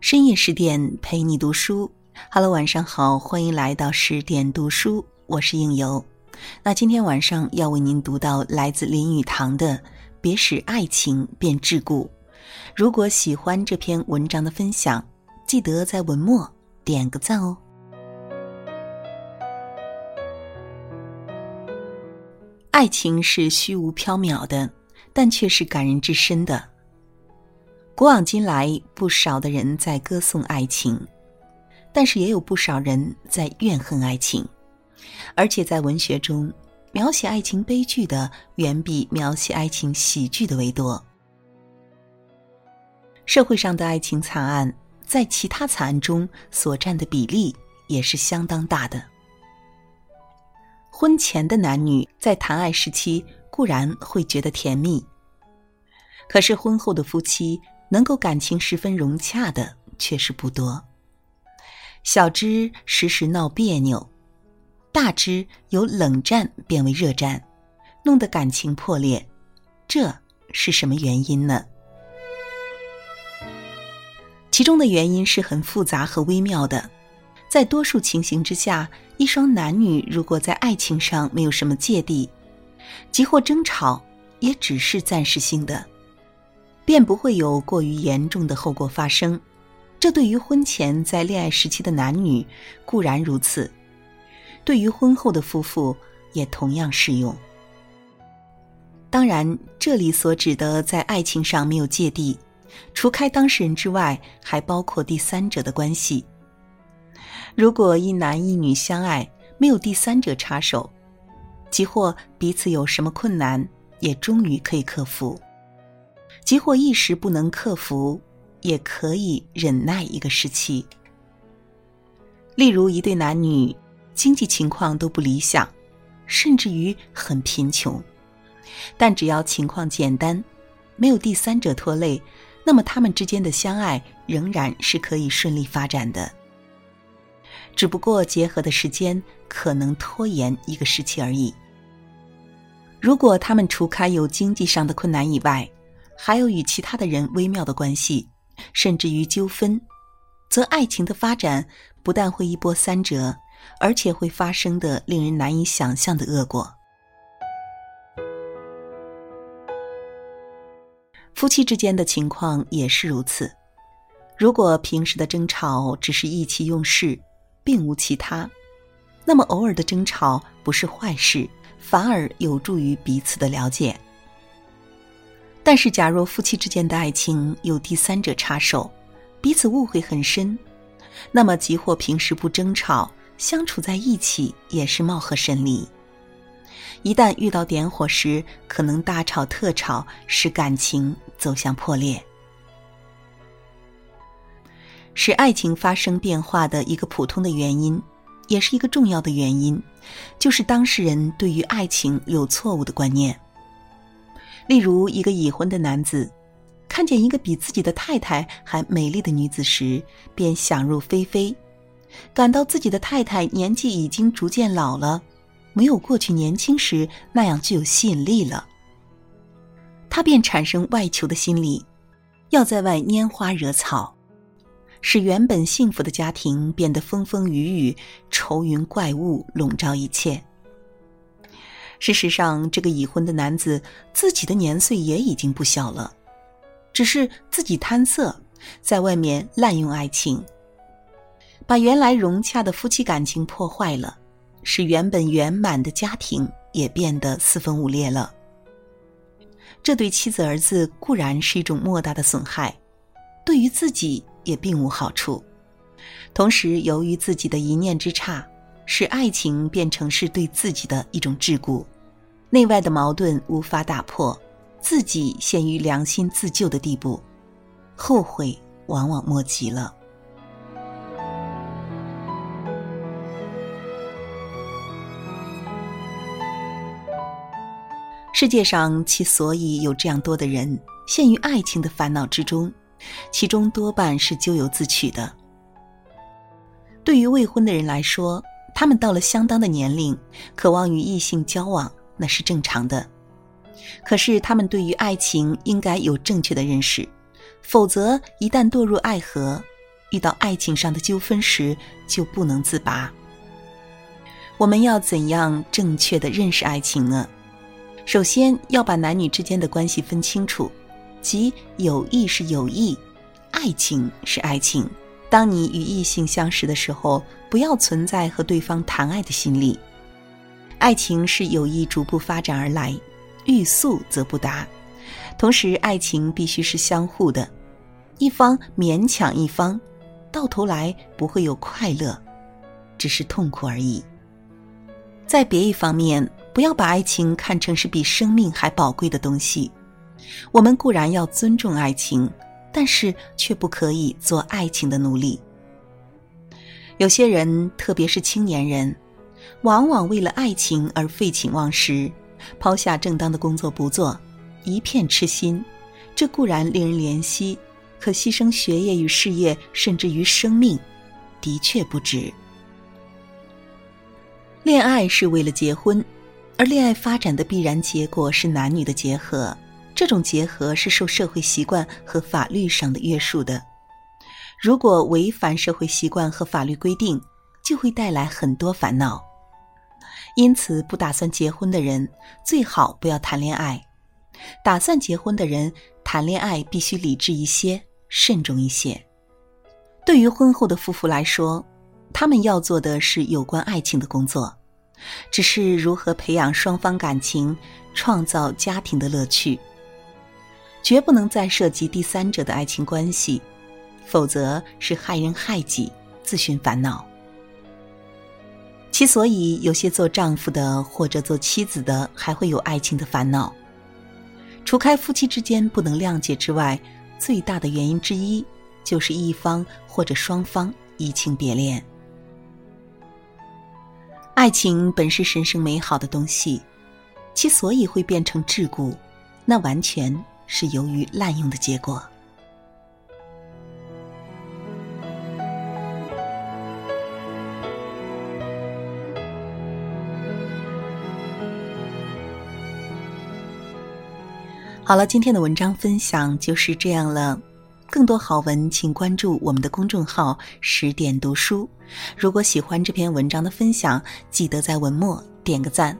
深夜十点陪你读书，Hello，晚上好，欢迎来到十点读书，我是应由。那今天晚上要为您读到来自林语堂的《别使爱情变桎梏》。如果喜欢这篇文章的分享，记得在文末点个赞哦。爱情是虚无缥缈的，但却是感人至深的。古往今来，不少的人在歌颂爱情，但是也有不少人在怨恨爱情。而且在文学中，描写爱情悲剧的远比描写爱情喜剧的为多。社会上的爱情惨案，在其他惨案中所占的比例也是相当大的。婚前的男女在谈爱时期固然会觉得甜蜜，可是婚后的夫妻。能够感情十分融洽的却是不多，小之时时闹别扭，大之由冷战变为热战，弄得感情破裂，这是什么原因呢？其中的原因是很复杂和微妙的，在多数情形之下，一双男女如果在爱情上没有什么芥蒂，即或争吵，也只是暂时性的。便不会有过于严重的后果发生，这对于婚前在恋爱时期的男女固然如此，对于婚后的夫妇也同样适用。当然，这里所指的在爱情上没有芥蒂，除开当事人之外，还包括第三者的关系。如果一男一女相爱，没有第三者插手，即或彼此有什么困难，也终于可以克服。即或一时不能克服，也可以忍耐一个时期。例如，一对男女经济情况都不理想，甚至于很贫穷，但只要情况简单，没有第三者拖累，那么他们之间的相爱仍然是可以顺利发展的。只不过结合的时间可能拖延一个时期而已。如果他们除开有经济上的困难以外，还有与其他的人微妙的关系，甚至于纠纷，则爱情的发展不但会一波三折，而且会发生的令人难以想象的恶果。夫妻之间的情况也是如此。如果平时的争吵只是意气用事，并无其他，那么偶尔的争吵不是坏事，反而有助于彼此的了解。但是，假若夫妻之间的爱情有第三者插手，彼此误会很深，那么即或平时不争吵，相处在一起也是貌合神离。一旦遇到点火时，可能大吵特吵，使感情走向破裂。使爱情发生变化的一个普通的原因，也是一个重要的原因，就是当事人对于爱情有错误的观念。例如，一个已婚的男子，看见一个比自己的太太还美丽的女子时，便想入非非，感到自己的太太年纪已经逐渐老了，没有过去年轻时那样具有吸引力了。他便产生外求的心理，要在外拈花惹草，使原本幸福的家庭变得风风雨雨、愁云怪雾笼罩一切。事实上，这个已婚的男子自己的年岁也已经不小了，只是自己贪色，在外面滥用爱情，把原来融洽的夫妻感情破坏了，使原本圆满的家庭也变得四分五裂了。这对妻子儿子固然是一种莫大的损害，对于自己也并无好处。同时，由于自己的一念之差。使爱情变成是对自己的一种桎梏，内外的矛盾无法打破，自己陷于良心自救的地步，后悔往往莫及了。世界上其所以有这样多的人陷于爱情的烦恼之中，其中多半是咎由自取的。对于未婚的人来说，他们到了相当的年龄，渴望与异性交往，那是正常的。可是他们对于爱情应该有正确的认识，否则一旦堕入爱河，遇到爱情上的纠纷时就不能自拔。我们要怎样正确的认识爱情呢？首先要把男女之间的关系分清楚，即友谊是友谊，爱情是爱情。当你与异性相识的时候，不要存在和对方谈爱的心理。爱情是友谊逐步发展而来，欲速则不达。同时，爱情必须是相互的，一方勉强一方，到头来不会有快乐，只是痛苦而已。在别一方面，不要把爱情看成是比生命还宝贵的东西。我们固然要尊重爱情。但是却不可以做爱情的奴隶。有些人，特别是青年人，往往为了爱情而废寝忘食，抛下正当的工作不做，一片痴心。这固然令人怜惜，可牺牲学业与事业，甚至于生命，的确不值。恋爱是为了结婚，而恋爱发展的必然结果是男女的结合。这种结合是受社会习惯和法律上的约束的。如果违反社会习惯和法律规定，就会带来很多烦恼。因此，不打算结婚的人最好不要谈恋爱；打算结婚的人谈恋爱必须理智一些、慎重一些。对于婚后的夫妇来说，他们要做的是有关爱情的工作，只是如何培养双方感情，创造家庭的乐趣。绝不能再涉及第三者的爱情关系，否则是害人害己，自寻烦恼。其所以有些做丈夫的或者做妻子的还会有爱情的烦恼，除开夫妻之间不能谅解之外，最大的原因之一就是一方或者双方移情别恋。爱情本是神圣美好的东西，其所以会变成桎梏，那完全。是由于滥用的结果。好了，今天的文章分享就是这样了。更多好文，请关注我们的公众号“十点读书”。如果喜欢这篇文章的分享，记得在文末点个赞。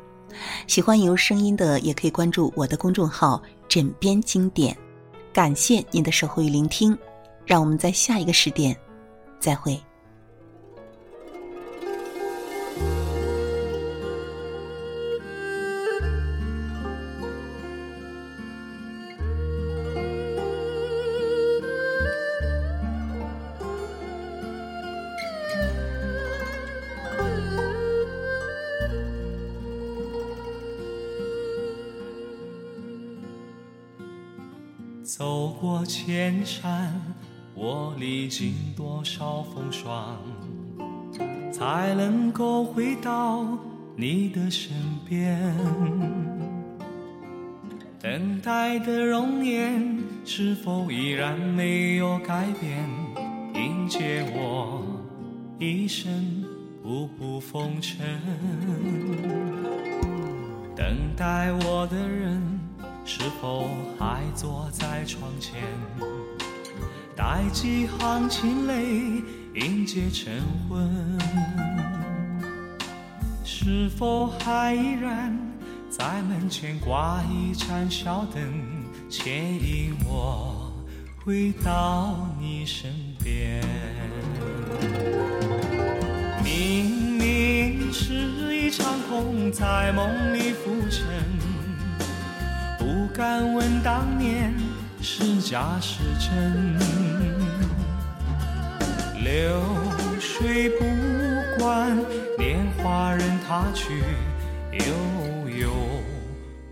喜欢有声音的，也可以关注我的公众号。枕边经典，感谢您的守候与聆听，让我们在下一个十点再会。走过千山，我历经多少风霜，才能够回到你的身边？等待的容颜是否依然没有改变？迎接我一生步步风尘，等待我的人。是否还坐在窗前，待几行清泪迎接晨昏？是否还依然在门前挂一盏小灯，牵引我回到你身边？明明是一场空，在梦里浮沉。敢问当年是假是真，流水不管年华任它去，悠悠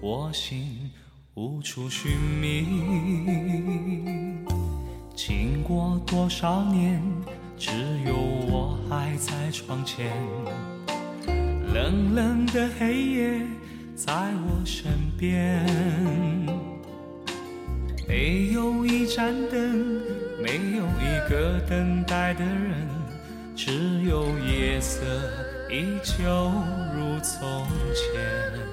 我心无处寻觅。经过多少年，只有我还在窗前，冷冷的黑夜。在我身边，没有一盏灯，没有一个等待的人，只有夜色依旧如从前。